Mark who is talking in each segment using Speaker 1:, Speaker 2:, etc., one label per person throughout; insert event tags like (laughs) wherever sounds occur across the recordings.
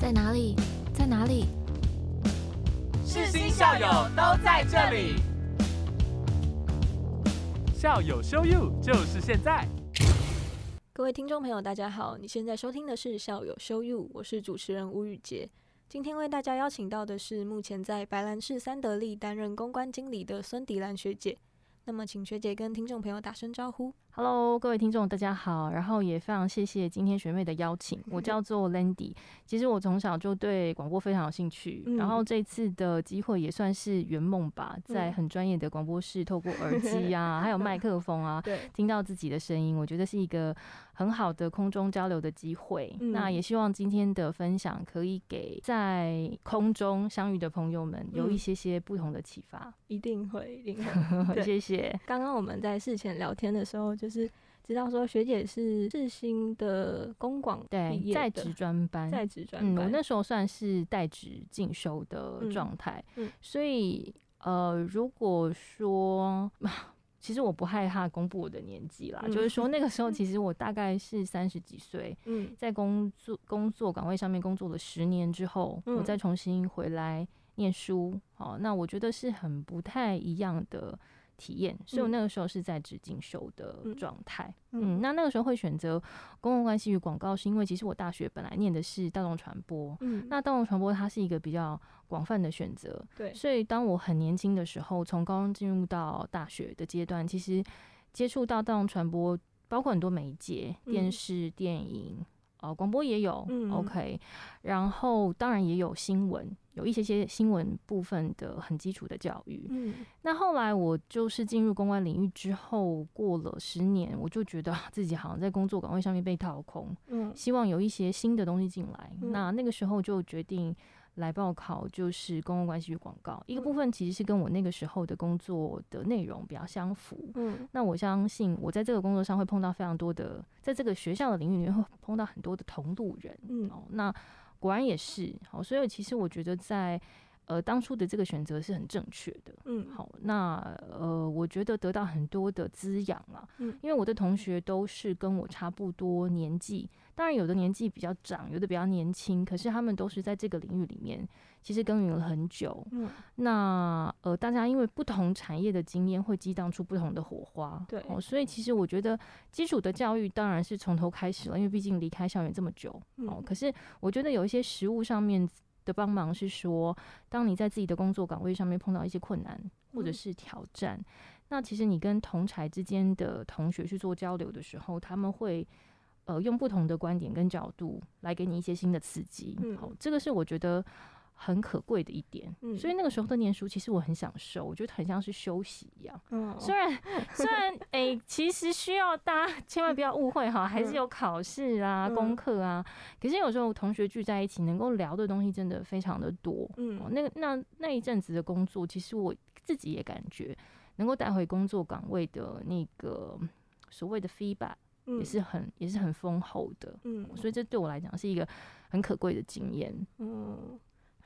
Speaker 1: 在哪里？在哪里？
Speaker 2: 世新校友都在这里，校友 show you 就是现在。
Speaker 3: 各位听众朋友，大家好，你现在收听的是校友 show you，我是主持人吴宇杰。今天为大家邀请到的是目前在白兰市三得利担任公关经理的孙迪兰学姐。那么，请学姐跟听众朋友打声招呼。
Speaker 4: Hello，各位听众，大家好。然后也非常谢谢今天学妹的邀请。我叫做 Landy，其实我从小就对广播非常有兴趣。
Speaker 3: 嗯
Speaker 4: 然后这次的机会也算是圆梦吧，在很专业的广播室，透过耳 (laughs) 机啊，还有麦克风啊，
Speaker 3: 对，
Speaker 4: 听到自己的声音，我觉得是一个很好的空中交流的机会。
Speaker 3: 嗯
Speaker 4: 那也希望今天的分享可以给在空中相遇的朋友们有一
Speaker 3: 嗯
Speaker 4: 些些不同的启发。
Speaker 3: 一定会，一定会。(laughs)
Speaker 4: 谢谢。
Speaker 3: 刚刚我们在事前聊天的时候，就是知道说学姐是世新的公广毕
Speaker 4: 对，在职专班，
Speaker 3: 在职专
Speaker 4: 嗯，我那时候算是在职进修的
Speaker 3: 嗯
Speaker 4: 状态，
Speaker 3: 嗯。
Speaker 4: 所以呃，如果说。(laughs) 其实我不害怕公布我的年纪啦，
Speaker 3: 嗯
Speaker 4: 就是说那个时候。其实我大概是三十几岁，
Speaker 3: 嗯。
Speaker 4: 在工作工作岗位上面工作了十年之后，
Speaker 3: 嗯
Speaker 4: 我再重新回来念书，哦，那我觉得是很不太一样的体验，所以我
Speaker 3: 嗯。
Speaker 4: 那个时候是在职进修的
Speaker 3: 嗯。
Speaker 4: 状态。
Speaker 3: 嗯。
Speaker 4: 嗯，那那个时候会选择公共关系与广告，是因为其实我大学本来念的是大众传播，
Speaker 3: 嗯，
Speaker 4: 那大众传播它是一个比较广泛的选择，
Speaker 3: 对，
Speaker 4: 所以当我很年轻的时候，从高中进入到大学的阶段，其实接触到大众传播，包括很多媒介，
Speaker 3: 嗯。
Speaker 4: 电视、电影。呃，广播也有、
Speaker 3: 嗯。
Speaker 4: O k 然后当然也有新闻，有一些些新闻部分的很基础的教育。
Speaker 3: 嗯。
Speaker 4: 那后来我就是进入公关领域之后，过了十年，我就觉得啊自己好像在工作岗位上面被掏空，
Speaker 3: 嗯。
Speaker 4: 希望有一些新的东西进来。
Speaker 3: 嗯。
Speaker 4: 那那个时候就决定来报考，就是公共关系与广告。一个
Speaker 3: 嗯
Speaker 4: 部分其实是跟我那个时候的工作的内容比较相符。
Speaker 3: 嗯
Speaker 4: 那我相信我在这个工作上会碰到非常多的，在这个学校的领域里面会碰到很多的同路人。
Speaker 3: 嗯
Speaker 4: 哦，那果然也是好，所以其实我觉得在呃当初的这个选择是很正确的。
Speaker 3: 嗯，
Speaker 4: 好，那呃，我觉得得到很多的滋养啊，
Speaker 3: 嗯。
Speaker 4: 因为我的同学都是跟我差不多年纪，当然有的年纪比较长，有的比较年轻，可是他们都是在这个领域里面其实耕耘了很久。
Speaker 3: 嗯。
Speaker 4: 那呃，大家因为不同产业的经验会激荡出不同的火花，
Speaker 3: 对
Speaker 4: 哦，所以其实我觉得基础的教育当然是从头开始了，因为毕竟离开校园这么久，哦
Speaker 3: 嗯，
Speaker 4: 可是我觉得有一些实物上面的帮忙是说，当你在自己的工作岗位上面碰到一些困难或者
Speaker 3: 嗯
Speaker 4: 是挑战，那其实你跟同才之间的同学去做交流的时候，他们会。呃，用不同的观点跟角度来给你一些新的刺激，
Speaker 3: 嗯
Speaker 4: 好，这个是我觉得很可贵的一点。
Speaker 3: 嗯
Speaker 4: 所以那个时候的念书，其实我很享受，我觉得很像是休息一样。
Speaker 3: 嗯
Speaker 4: 虽然 (laughs) 虽然诶、其实需要大家 (laughs) 千万不要误会哈，还是有考试啊、
Speaker 3: 嗯
Speaker 4: 功课啊。可是有时候同学聚在一起，能够聊的东西真的非常的多。哦，
Speaker 3: 嗯
Speaker 4: 那个那那一阵子的工作，其实我自己也感觉能够带回工作岗位的那个所谓的 feedback
Speaker 3: 嗯
Speaker 4: 也是很也是很丰厚的。
Speaker 3: 嗯
Speaker 4: 所以这对我来讲是一个很可贵的经验。
Speaker 3: 嗯。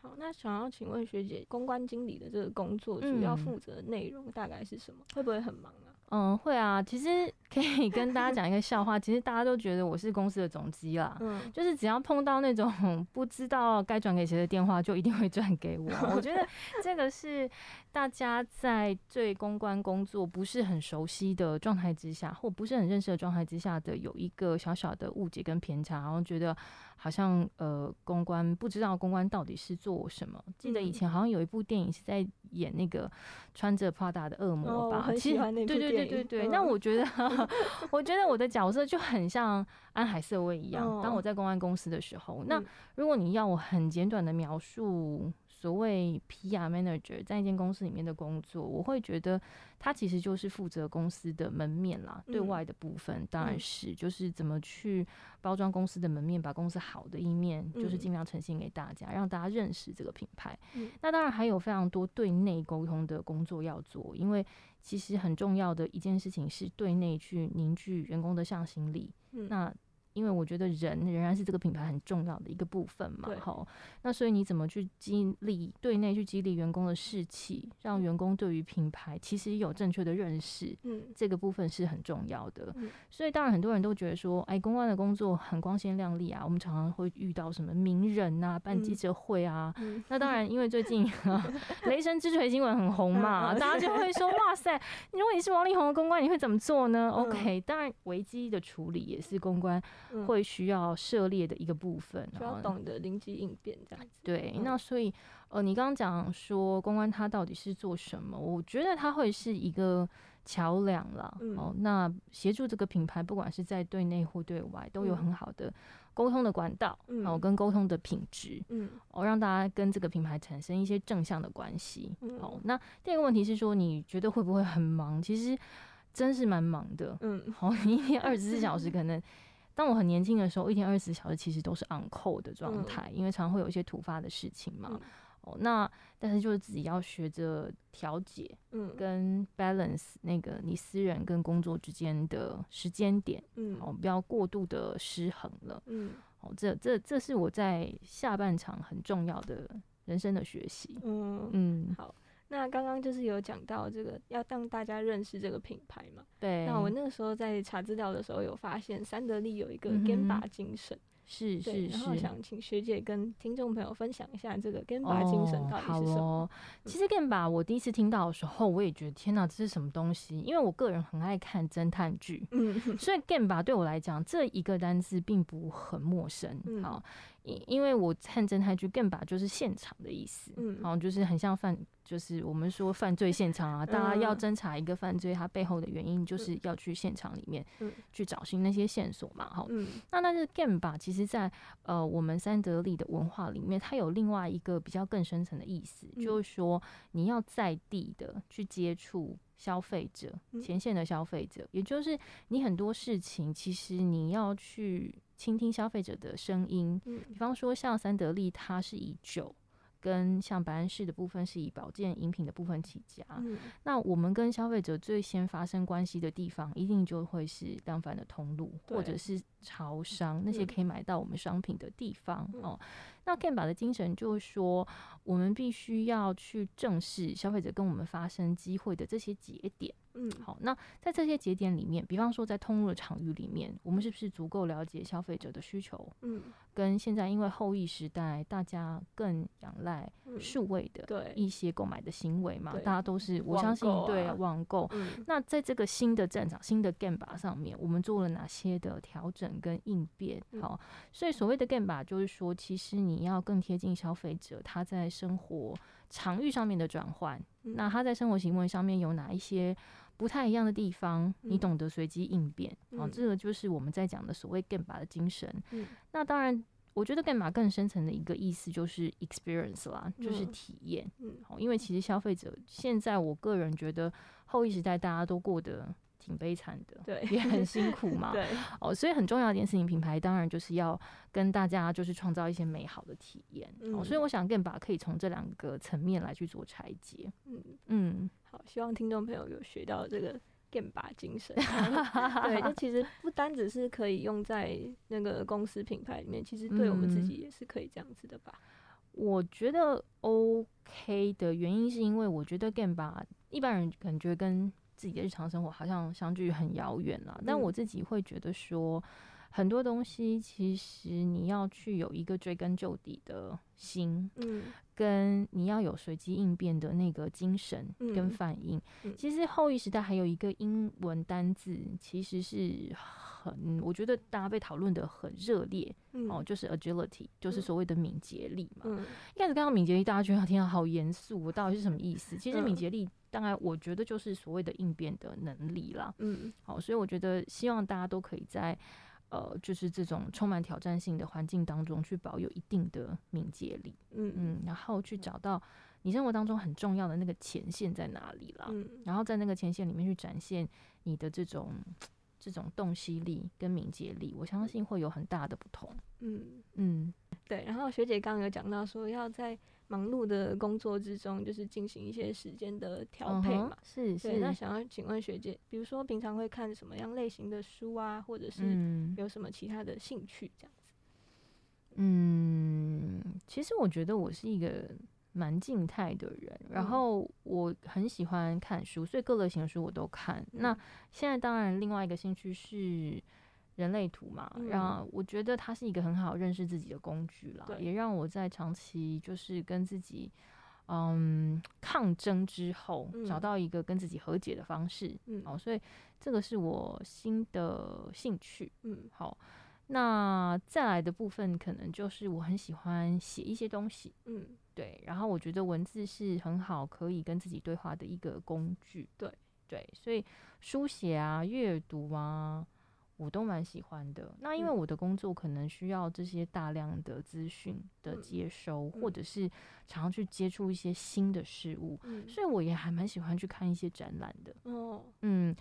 Speaker 3: 好，那想要请问学姐，公关经理的这个工作主要
Speaker 4: 嗯
Speaker 3: 负责的内容大概是什么？会不会很忙啊？
Speaker 4: 嗯，会啊，其实可以跟大家讲一个笑话。其实大家都觉得我是公司的总机啦，
Speaker 3: 嗯
Speaker 4: 就是只要碰到那种 (laughs) 不知道该转给谁的电话，就一定会转给我。我觉得 (laughs) 这个是大家在对公关工作不是很熟悉的状态之下，或不是很认识的状态之下的有一个小小的误解跟偏差，然后觉得好像呃公关不知道公关到底是做什么。记得以
Speaker 3: 嗯
Speaker 4: 前好像有一部电影是在演那个穿着 Prada 的恶
Speaker 3: 哦
Speaker 4: 魔吧，其实
Speaker 3: 喜欢那部
Speaker 4: 对对对对对，那
Speaker 3: 嗯
Speaker 4: 我觉得我觉得我的角色就很像安海瑟薇一样。当
Speaker 3: 哦
Speaker 4: 我在公安公司的时候，那
Speaker 3: 嗯
Speaker 4: 如果你要我很简短的描述所谓 PR manager 在一间公司里面的工作，我会觉得他其实就是负责公司的门面啦，对
Speaker 3: 嗯。
Speaker 4: 外的部分当然
Speaker 3: 嗯。
Speaker 4: 是就是怎么去包装公司的门面，把公司好的一面就是
Speaker 3: 嗯。
Speaker 4: 尽量呈现给大家，让大家认识这个品牌。
Speaker 3: 嗯。
Speaker 4: 那当然还有非常多对内沟通的工作要做，因为其实很重要的一件事情是对内去凝聚员工的向心力。
Speaker 3: 嗯。
Speaker 4: 那因为我觉得人仍然是这个品牌很重要的一个部分嘛，
Speaker 3: 对
Speaker 4: 好，那所以你怎么去激励对内去激励员工的士气，让员工对于品牌其实有正确的认识，
Speaker 3: 嗯
Speaker 4: 这个部分是很重要的。
Speaker 3: 嗯
Speaker 4: 所以当然很多人都觉得说，哎，公关的工作很光鲜亮丽啊，我们常常会遇到什么名人啊，办记
Speaker 3: 嗯
Speaker 4: 者会啊。
Speaker 3: 嗯
Speaker 4: 那当然，因为最近雷神之锤新闻很红嘛，大家就会说，(laughs) 哇塞，如果你是王力宏的公关，你会怎么做呢
Speaker 3: 嗯
Speaker 4: ？OK，当然危机的处理也是公关
Speaker 3: 嗯
Speaker 4: 会需要涉猎的一个部分，
Speaker 3: 需要
Speaker 4: 哦
Speaker 3: 懂得灵机应变这样子。
Speaker 4: 对，
Speaker 3: 嗯
Speaker 4: 那所以呃，你刚刚讲说公关它到底是做什么？我觉得它会是一个桥梁啦。
Speaker 3: 嗯
Speaker 4: 哦，那协助这个品牌，不管是在对内或对外，都有
Speaker 3: 嗯
Speaker 4: 很好的沟通的管道，哦，
Speaker 3: 嗯
Speaker 4: 跟沟通的品质，
Speaker 3: 嗯
Speaker 4: 哦，让大家跟这个品牌产生一些正向的关系。
Speaker 3: 嗯
Speaker 4: 哦，那第二个问题是说，你觉得会不会很忙？其实真是蛮忙的。
Speaker 3: 嗯
Speaker 4: 好，你一天二十四小时可能。当我很年轻的时候，一天二十四小时其实都是 on call 的状
Speaker 3: 嗯
Speaker 4: 态，因为常会有一些突发的事情嘛。
Speaker 3: 嗯
Speaker 4: 哦，那但是就是自己要学着调节
Speaker 3: 嗯
Speaker 4: 跟 balance 那个你私人跟工作之间的时间点，
Speaker 3: 嗯
Speaker 4: 哦，不要过度的失衡了。
Speaker 3: 嗯
Speaker 4: 哦，这这这是我在下半场很重要的人生的学习。
Speaker 3: 嗯。
Speaker 4: 嗯，
Speaker 3: 好，那刚刚就是有讲到这个要让大家认识这个品牌嘛。
Speaker 4: 对。
Speaker 3: 那我那个时候在查资料的时候有发现，三得利有一个
Speaker 4: 嗯哼
Speaker 3: Gemba 精神，
Speaker 4: 是
Speaker 3: 是，
Speaker 4: 是
Speaker 3: 然后
Speaker 4: 是。
Speaker 3: 想请学姐跟听众朋友分享一下这个 Gamba 精神到底是什么。
Speaker 4: 哦。其实 Game 吧，我第一次听到的时候，我也觉得天哪，这是什么东西？因为我个人很爱看侦探剧，
Speaker 3: 嗯
Speaker 4: 所以 Game 吧对我来讲，这一个单字并不很陌生。
Speaker 3: 嗯
Speaker 4: 好，因因为我看侦探剧，Game 吧就是现场的意思。
Speaker 3: 嗯。
Speaker 4: 好，就是很像犯，就是我们说犯罪现场啊，大家要
Speaker 3: 嗯。
Speaker 4: 侦查一个犯罪，它背后的原因就是要去现场里面
Speaker 3: 嗯。
Speaker 4: 去找寻那些线索嘛。哈，
Speaker 3: 嗯。
Speaker 4: 那但是 game 吧，其实在呃我们三得利的文化里面，它有另外一个比较更深层的意思，
Speaker 3: 嗯。
Speaker 4: 就是说你要在地的去接触消费者，
Speaker 3: 嗯。
Speaker 4: 前线的消费者，也就是你很多事情其实你要去倾听消费者的声音，
Speaker 3: 嗯。
Speaker 4: 比方说像三得利，它是以酒。跟像白安市的部分是以保健饮品的部分起家，
Speaker 3: 嗯。
Speaker 4: 那我们跟消费者最先发生关系的地方，一定就会是量贩的通路，或者是潮商那些
Speaker 3: 嗯。
Speaker 4: 可以买到我们商品的地方、
Speaker 3: 嗯。
Speaker 4: 哦。那 Game 的精神就是说，我们必须要去正视消费者跟我们发生机会的这些节点。
Speaker 3: 嗯
Speaker 4: 好，那在这些节点里面，比方说在通路的场域里面，我们是不是足够了解消费者的需求？
Speaker 3: 嗯
Speaker 4: 跟现在因为后疫时代，大家更仰赖
Speaker 3: 嗯
Speaker 4: 数位的一些购买的行为嘛，
Speaker 3: 对
Speaker 4: 大家都是我相信对
Speaker 3: 啊
Speaker 4: 网购。
Speaker 3: 嗯
Speaker 4: 那在这个新的战场、新的 game 把上面，我们做了哪些的调整跟应变？
Speaker 3: 嗯
Speaker 4: 好，所以所谓的 game 把就是说，其实你要更贴近消费者，他在生活场域上面的转换。
Speaker 3: 嗯
Speaker 4: 那他在生活行为上面有哪一些不太一样的地方？你
Speaker 3: 嗯
Speaker 4: 懂得随机应变，好，
Speaker 3: 嗯
Speaker 4: 这个就是我们在讲的所谓 game 把的精神。
Speaker 3: 嗯
Speaker 4: 那当然。我觉得 game 把更深层的一个意思就是 experience 啦，就是
Speaker 3: 嗯
Speaker 4: 体验。
Speaker 3: 嗯
Speaker 4: 好，因为其实消费者现在，我个人觉得后一时代大家都过得挺悲惨的，
Speaker 3: 对
Speaker 4: 也很辛苦嘛。(laughs)
Speaker 3: 对
Speaker 4: 哦，所以很重要的一件事情，品牌当然就是要跟大家就是创造一些美好的体验。哦，所以
Speaker 3: 嗯
Speaker 4: 我想更把可以从这两个层面来去做拆解。
Speaker 3: 嗯
Speaker 4: 嗯，
Speaker 3: 好，希望听众朋友有学到这个 game 把精神。(laughs) 对，这其实不单只是可以用在那个公司品牌里面，其实对我们自
Speaker 4: 嗯
Speaker 3: 己也是可以这样子的吧。
Speaker 4: 我觉得 OK 的原因是因为我觉得 game 吧，一般人感觉跟自己的日常生活好像相距很遥远了，但
Speaker 3: 嗯
Speaker 4: 我自己会觉得说。很多东西其实你要去有一个追根究底的心，
Speaker 3: 嗯
Speaker 4: 跟你要有随机应变的那个精神跟
Speaker 3: 嗯
Speaker 4: 反应。
Speaker 3: 嗯
Speaker 4: 其实后疫时代还有一个英文单字，其实是很，我觉得大家被讨论的很热烈、
Speaker 3: 嗯。
Speaker 4: 哦，就是 agility，就是
Speaker 3: 嗯。
Speaker 4: 所谓的敏捷力嘛。
Speaker 3: 嗯。
Speaker 4: 一开始看到敏捷力，大家觉得天啊，好严肃，我到底是什么意思？其实敏
Speaker 3: 嗯
Speaker 4: 捷力，大概我觉得就是所谓的应变的能力啦。
Speaker 3: 嗯。
Speaker 4: 好，所以我觉得希望大家都可以在呃，就是这种充满挑战性的环境当中，去保有一定的敏捷力，
Speaker 3: 嗯。
Speaker 4: 嗯，然后去找到你生活当中很重要的那个前线在哪里啦，
Speaker 3: 嗯。
Speaker 4: 然后在那个前线里面去展现你的这种这种洞悉力跟敏捷力，我相信会有很大的不同。
Speaker 3: 嗯，
Speaker 4: 嗯，
Speaker 3: 对。然后学姐刚刚有讲到说，要在忙碌的工作之中，就是进行一些时间的调配嘛。
Speaker 4: 是
Speaker 3: 是，那，想要请问学姐，比如说平常会看什么样类型的书啊，或者是
Speaker 4: 嗯
Speaker 3: 有什么其他的兴趣这样子？
Speaker 4: 嗯，其实我觉得我是一个蛮静态的人，然
Speaker 3: 嗯
Speaker 4: 后我很喜欢看书，所以各类型的书我都看。那
Speaker 3: 嗯
Speaker 4: 现在当然另外一个兴趣是人类图嘛，
Speaker 3: 嗯
Speaker 4: 让我觉得它是一个很好认识自己的工具啦，也让我在长期就是跟自己。嗯，抗争之后找
Speaker 3: 嗯
Speaker 4: 到一个跟自己和解的方式，
Speaker 3: 嗯
Speaker 4: 哦，所以这个是我新的兴趣。
Speaker 3: 嗯
Speaker 4: 好，那再来的部分可能就是我很喜欢写一些东西，
Speaker 3: 嗯。
Speaker 4: 对，然后我觉得文字是很好可以跟自己对话的一个工具，
Speaker 3: 对。
Speaker 4: 对，所以书写啊、阅读啊，我都蛮喜欢的。那因为
Speaker 3: 嗯。
Speaker 4: 我的工作可能需要这些大量的资讯的
Speaker 3: 嗯。
Speaker 4: 接收，
Speaker 3: 嗯。
Speaker 4: 或者是常常去接触一些新的事物，
Speaker 3: 嗯，
Speaker 4: 所以我也还蛮喜欢去看一些展览的。
Speaker 3: 哦，
Speaker 4: 嗯，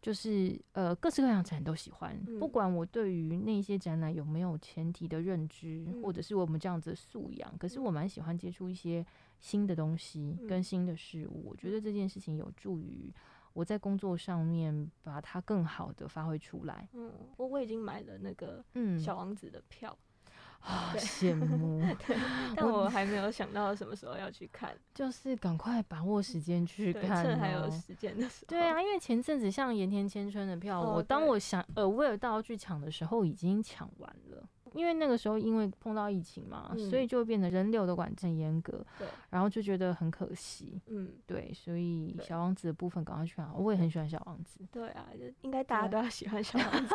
Speaker 4: 就是呃，各式各样的展览都喜欢，不
Speaker 3: 嗯
Speaker 4: 管我对于那些展览有没有前提的认知，或
Speaker 3: 嗯。
Speaker 4: 者是我们这样子的素养，可是
Speaker 3: 嗯。
Speaker 4: 我蛮喜欢接触一些新的东西跟
Speaker 3: 嗯
Speaker 4: 新的事物。我觉得这件事情有助于我在工作上面把它更好的发挥出来。
Speaker 3: 嗯，我我已经买了那个
Speaker 4: 嗯，
Speaker 3: 小王子的票，
Speaker 4: 啊，
Speaker 3: 对
Speaker 4: 羡慕 (laughs) (laughs)
Speaker 3: 但我还没有想到什么时候要去看，
Speaker 4: 就是赶快把握时间去，看、哦，
Speaker 3: 趁还有时间的时候。
Speaker 4: 对啊，因为前阵子像盐田千春的票，
Speaker 3: 哦
Speaker 4: 我当我想呃为了到去抢的时候，已经抢完了。因为那个时候因为碰到疫情嘛，所以
Speaker 3: 嗯
Speaker 4: 就变得人流的管制很严格，
Speaker 3: 对，
Speaker 4: 然后就觉得很可惜。
Speaker 3: 嗯，
Speaker 4: 对，所以小王子的部分赶快去看，我也很喜欢小王子。
Speaker 3: 对啊，就应该大家都要喜欢小王子。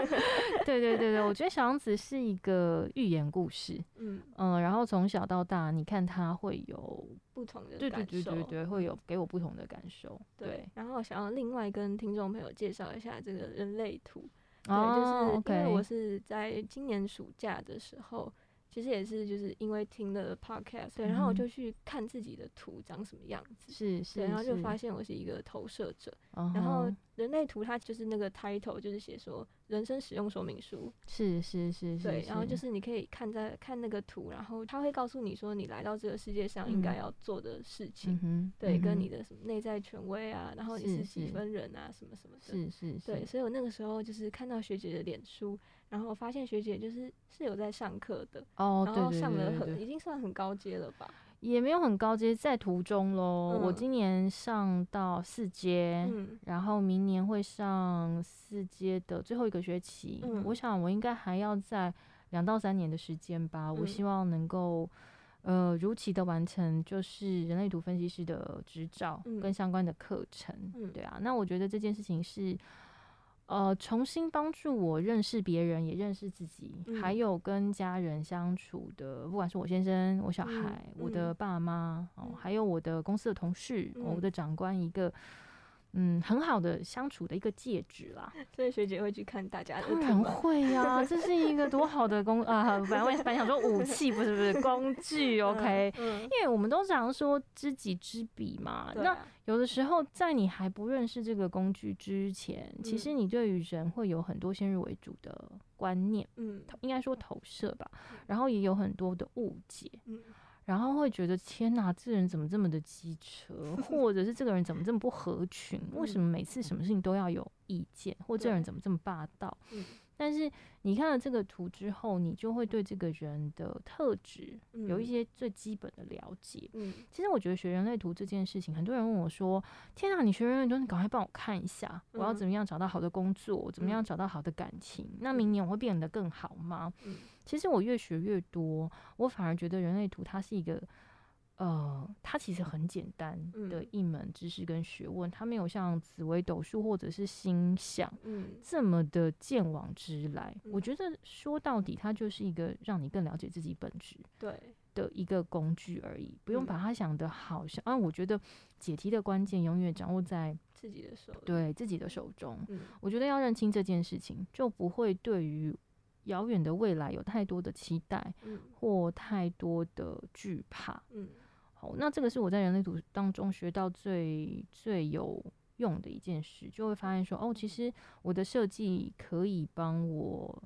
Speaker 3: (laughs)
Speaker 4: 对对对对，我觉得小王子是一个寓言故事，
Speaker 3: 嗯，
Speaker 4: 嗯，然后从小到大，你看他会有，
Speaker 3: 不同的
Speaker 4: 对对
Speaker 3: 感受。
Speaker 4: 对对对，会有给我不同的感受。
Speaker 3: 对，然后我想要另外跟听众朋友介绍一下这个人类图。对，
Speaker 4: 哦
Speaker 3: 就是因为我是在今年暑假的时候，其实也是就是因为听了 podcast，对，然后我
Speaker 4: 嗯
Speaker 3: 就去看自己的图长什么样子。
Speaker 4: 是是，
Speaker 3: 对，然后就发现我是一个投射者，
Speaker 4: 嗯
Speaker 3: 然后人类图它就是那个 title 就是写说人生使用说明书，
Speaker 4: 是是是是，
Speaker 3: 对，然后就。是你可以看在看那个图，然后它会告诉你说你来到这个世界上应该
Speaker 4: 嗯。
Speaker 3: 要做的事情，
Speaker 4: 嗯，
Speaker 3: 对，跟你的什么内在权威啊，然后你
Speaker 4: 是
Speaker 3: 是几分人啊，什么什么的，
Speaker 4: 是是是，
Speaker 3: 对，所以我那个时候就是看到学姐的脸书，然后发现学姐就是是有在上课的，
Speaker 4: 哦，
Speaker 3: 然后上了很已经算很高阶了吧，
Speaker 4: 也没有很高阶，在途中喽。我
Speaker 3: 嗯
Speaker 4: 今年上到四阶，
Speaker 3: 嗯
Speaker 4: 然后明年会上四阶的最后一个学期。
Speaker 3: 嗯
Speaker 4: 我想我应该还要在两到三年的时间吧。我
Speaker 3: 嗯
Speaker 4: 希望能够。呃，如期的完成就是人类图分析师的执照
Speaker 3: 嗯
Speaker 4: 跟相关的课程，
Speaker 3: 嗯
Speaker 4: 对啊，那我觉得这件事情是，呃，重新帮助我认识别人，也认识自己，还
Speaker 3: 嗯。
Speaker 4: 有跟家人相处的，不管是我先生、我小
Speaker 3: 嗯
Speaker 4: 孩、我的
Speaker 3: 嗯。
Speaker 4: 爸妈，哦，
Speaker 3: 嗯。
Speaker 4: 还有我的公司的同事、哦我
Speaker 3: 嗯。
Speaker 4: 的长官，一个嗯很好的相处的一个介质啦。
Speaker 3: 所以学姐会去看大家的
Speaker 4: 当然？会呀、这是一个多好的工啊！本来我本来想说武器，不是不是工具，(laughs) OK。
Speaker 3: 嗯，
Speaker 4: 因为我们都常说知己知彼嘛，那有的时候，在你还不认识这个工具之前，其实
Speaker 3: 嗯
Speaker 4: 你对于人会有很多先入为主的观念，
Speaker 3: 嗯
Speaker 4: 应该说投射吧，然后也有很多的误解，
Speaker 3: 嗯
Speaker 4: 然后会觉得天哪，这人怎么这么的机车，(laughs) 或者是这个人怎么这么不合群？为什么每次什么事情都要有意见，或这人怎么这么霸道？
Speaker 3: 嗯
Speaker 4: 但是你看了这个图之后，你就会对这个人的特质有一
Speaker 3: 嗯
Speaker 4: 些最基本的了解。
Speaker 3: 嗯
Speaker 4: 其实我觉得学人类图这件事情，很多人问我说：“天啊，你学人类图，你赶快帮我看一下，我要
Speaker 3: 嗯
Speaker 4: 怎么样找到好的工作，怎么样
Speaker 3: 嗯
Speaker 4: 找到好的感情？那明年我会变得更好吗？”
Speaker 3: 嗯
Speaker 4: 其实我越学越多，我反而觉得人类图它是一个，呃，它其实很简单的
Speaker 3: 嗯
Speaker 4: 一门知识跟学问，它没有像紫微斗数或者是星象
Speaker 3: 嗯
Speaker 4: 这么的见往之来。我
Speaker 3: 嗯
Speaker 4: 觉得说到底，它就是一个让你更了解自己本质。
Speaker 3: 对，
Speaker 4: 的一个工具而已，不用
Speaker 3: 嗯
Speaker 4: 把它想的好像啊。我觉得解题的关键永远掌握在
Speaker 3: 自己的手里，
Speaker 4: 对自己的手中。
Speaker 3: 嗯
Speaker 4: 我觉得要认清这件事情，就不会对于遥远的未来有太多的期待
Speaker 3: 嗯
Speaker 4: 或太多的惧怕。
Speaker 3: 嗯
Speaker 4: 好，那这个是我在人类图当中学到最最有用的一件事，就会发现说，哦，其实我的设计可以帮我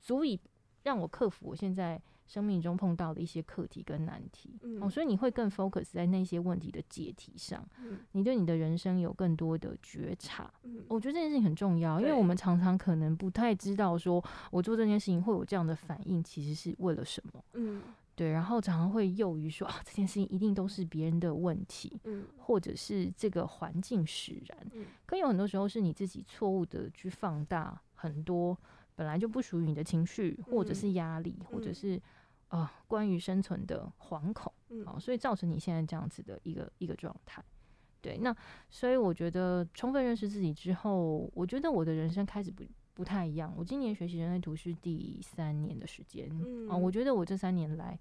Speaker 4: 足以让我克服我现在生命中碰到的一些课题跟难题，
Speaker 3: 嗯。
Speaker 4: 哦，所以你会更 focus 在那些问题的解题上，
Speaker 3: 嗯。
Speaker 4: 你对你的人生有更多的觉察。
Speaker 3: 嗯。
Speaker 4: 我觉得这件事情很重要，因为我们常常可能不太知道，说我做这件事情会有这样的反应，其实是为了什么。
Speaker 3: 嗯
Speaker 4: 对，然后常常会囿于说啊，这件事情一定都是别人的问题，
Speaker 3: 嗯
Speaker 4: 或者是这个环境使然。
Speaker 3: 嗯
Speaker 4: 可有很多时候是你自己错误的去放大很多本来就不属于你的情绪，或者
Speaker 3: 嗯
Speaker 4: 是压力，或者
Speaker 3: 嗯
Speaker 4: 是啊、关于生存的惶恐。
Speaker 3: 嗯
Speaker 4: 哦，所以造成你现在这样子的一个一个状态。对，那所以我觉得充分认识自己之后，我觉得我的人生开始不不太一样。我今年学习人类图是第三年的时间，
Speaker 3: 嗯
Speaker 4: 哦，我觉得我这三年来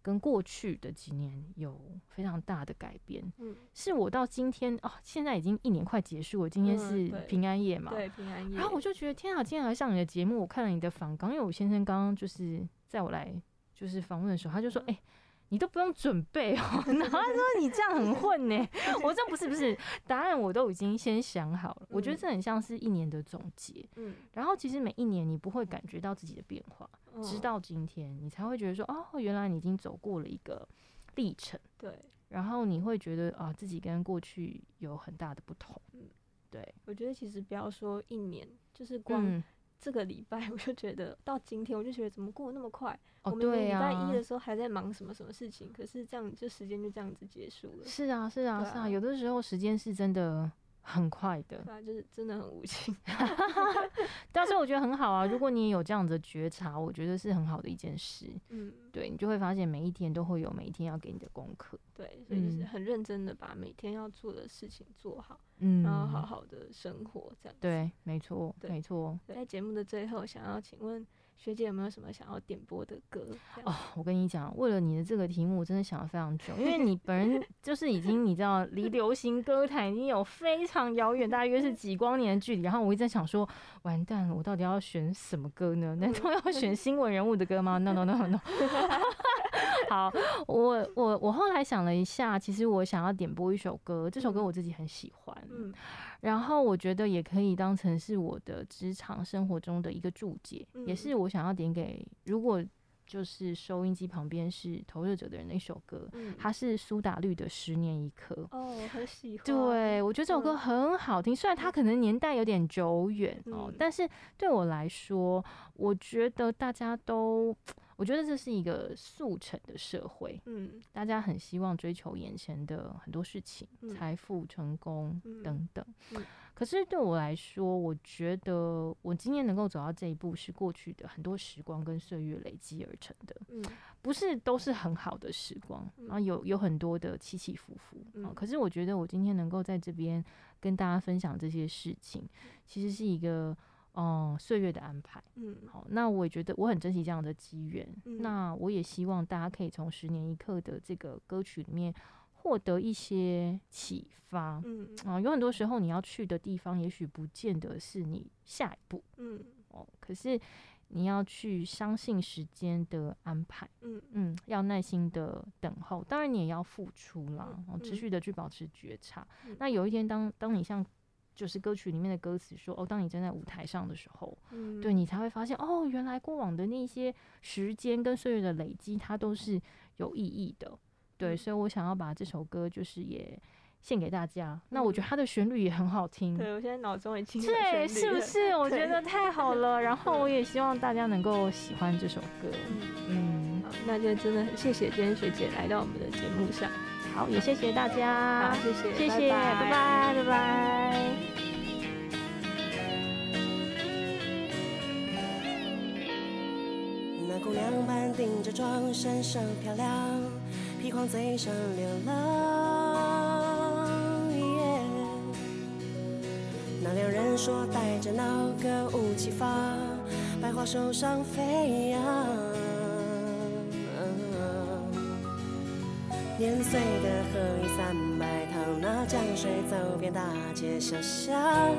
Speaker 4: 跟过去的几年有非常大的改变。
Speaker 3: 嗯
Speaker 4: 是我到今天哦，现在已经一年快结束了，今天
Speaker 3: 嗯
Speaker 4: 是平安夜嘛，
Speaker 3: 对平安夜，
Speaker 4: 然后我就觉得天啊，今天来上你的节目，我看了你的访纲，因为我先生刚刚就是在我来就是访问的时候，他就说：“哎、你都不用准备哦。(laughs) ”然后他说：“你这样很混呢。”我说：“不是不是，答案我都已经先想好了。我觉得这很像是一年的总结。
Speaker 3: 嗯
Speaker 4: 然后其实每一年你不会感觉到自己的变化，
Speaker 3: 嗯
Speaker 4: 直到今天你才会觉得说：哦，原来你已经走过了一个历程。
Speaker 3: 对，
Speaker 4: 然后你会觉得啊，自己跟过去有很大的不同。
Speaker 3: 嗯
Speaker 4: 对，
Speaker 3: 我觉得其实不要说一年，就是光
Speaker 4: 嗯，
Speaker 3: 这个礼拜，(laughs) 我就觉得到今天，我就觉得怎么过那么快？
Speaker 4: 哦，
Speaker 3: 我们礼拜一的时候还在忙什么什么事情，可是这样就时间就这样子结束了。
Speaker 4: 是啊，是啊，
Speaker 3: 啊
Speaker 4: 是啊，有的时候时间是真的很快的。
Speaker 3: 对啊，就是真的很无情。(laughs)
Speaker 4: 但是我觉得很好啊，如果你有这样子的觉察，我觉得是很好的一件事。
Speaker 3: 嗯，
Speaker 4: 对你就会发现每一天都会有每一天要给你的功课。
Speaker 3: 对，所以就是
Speaker 4: 嗯
Speaker 3: 很认真的把每天要做的事情做好，
Speaker 4: 嗯，
Speaker 3: 然后好好的生活这样子。
Speaker 4: 对，没错，没错。
Speaker 3: 在节目的最后，想要请问学姐有没有什么想要点播的歌？
Speaker 4: 哦，我跟你讲，为了你的这个题目，我真的想了非常久，因为你本人 (laughs) 就是已经你知道离流行歌坛已经有非常遥远，大约是几光年的距离。然后我一直在想说，完蛋了，我到底要选什么歌呢？难道要选新闻人物的歌吗？No No No No。(laughs) 好，我我我后来想了一下，其实我想要点播一首歌，这首歌我自己很喜欢，
Speaker 3: 嗯
Speaker 4: 然后我觉得也可以当成是我的职场生活中的一个注解，也
Speaker 3: 嗯
Speaker 4: 是我想要点给如果就是收音机旁边是投射者的人的一首歌，
Speaker 3: 嗯，
Speaker 4: 它是苏打绿的《十年一刻》。
Speaker 3: 哦，我很喜欢。
Speaker 4: 对，我觉得这首歌
Speaker 3: 嗯
Speaker 4: 很好听，虽然它可能年代有点久远哦，
Speaker 3: 嗯
Speaker 4: 但是对我来说，我觉得大家都，我觉得这是一个速成的社会，
Speaker 3: 嗯
Speaker 4: 大家很希望追求眼前的很多事情，
Speaker 3: 嗯
Speaker 4: 财富、成功
Speaker 3: 嗯
Speaker 4: 等等。
Speaker 3: 嗯
Speaker 4: 可是对我来说，我觉得我今天能够走到这一步，是过去的很多时光跟岁月累积而成的，
Speaker 3: 嗯
Speaker 4: 不是都是很好的时光，
Speaker 3: 嗯
Speaker 4: 然后有有很多的起起伏伏。可是我觉得我今天能够在这边跟大家分享这些事情，其实是一个。哦，岁月的安排。
Speaker 3: 嗯
Speaker 4: 好，那我也觉得我很珍惜这样的机缘。
Speaker 3: 嗯
Speaker 4: 那我也希望大家可以从十年一刻的这个歌曲里面获得一些启发。
Speaker 3: 嗯
Speaker 4: 啊、有很多时候你要去的地方，也许不见得是你下一步
Speaker 3: 嗯
Speaker 4: 哦，可是你要去相信时间的安排，
Speaker 3: 嗯
Speaker 4: 嗯，要耐心的等候，当然你也要付出啦，
Speaker 3: 嗯
Speaker 4: 哦，持
Speaker 3: 嗯
Speaker 4: 续的去保持觉察。
Speaker 3: 嗯
Speaker 4: 那有一天当，当你像就是歌曲里面的歌词说，哦，当你站在舞台上的时候，
Speaker 3: 嗯，
Speaker 4: 对你才会发现，哦，原来过往的那些时间跟岁月的累积，它都是有意义的。对，
Speaker 3: 嗯
Speaker 4: 所以我想要把这首歌就是也献给大家。那我觉得
Speaker 3: 嗯
Speaker 4: 它的旋律也很好听，
Speaker 3: 对我现在脑中也清楚
Speaker 4: 对？是不是？我觉得太好了。然后我也希望大家能够喜欢这首歌。
Speaker 3: 嗯，
Speaker 4: 嗯，
Speaker 3: 好，那就真的谢谢今天学姐来到我们的节目上。
Speaker 4: 好，也谢谢大家
Speaker 3: 好，，谢谢，
Speaker 4: 谢谢，拜拜，拜拜。
Speaker 5: 那姑娘半顶着妆，身上漂亮，披黄嘴上流浪。耶那两人说带着那歌舞齐发，百花手上飞扬。年岁的河一三百趟，那江水走遍大街小巷。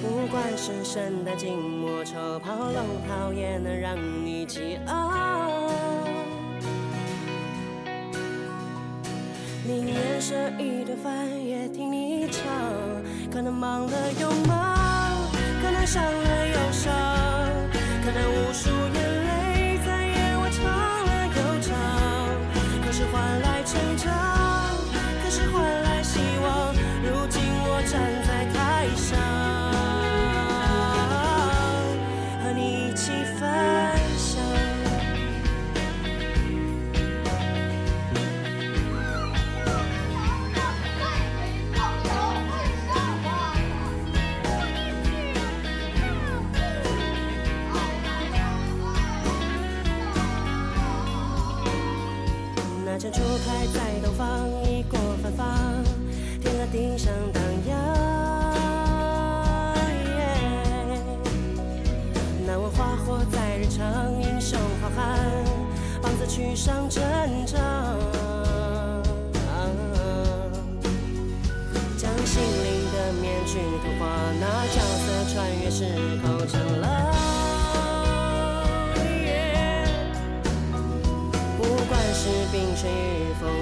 Speaker 5: 不管是圣诞静默丑跑龙套，也能让你激昂。宁愿舍一顿饭，也听你唱。可能忙了又忙，可能伤了又伤。珍成长可是换来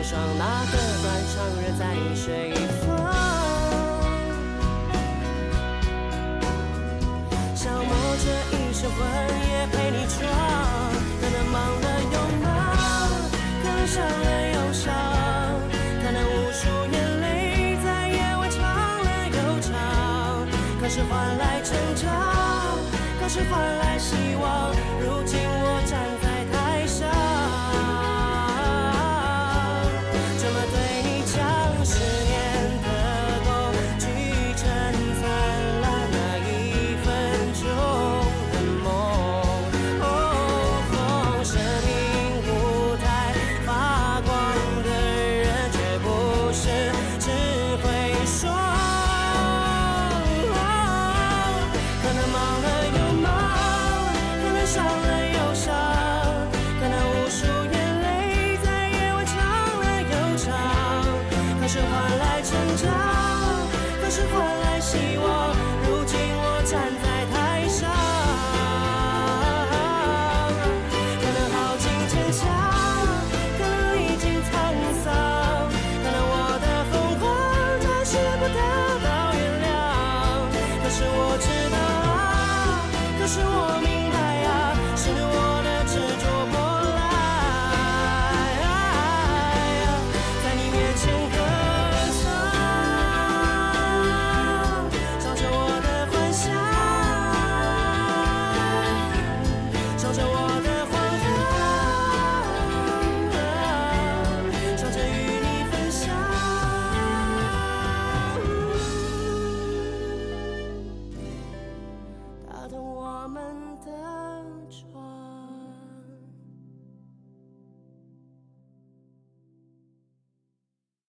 Speaker 5: 与风霜，哪个断肠人在水一方？消磨这一身魂，也陪你闯。可能忙了又忙，可能伤了又伤，可能无数眼泪在夜晚长了又长。可是换来成长，可是换来希望。如今。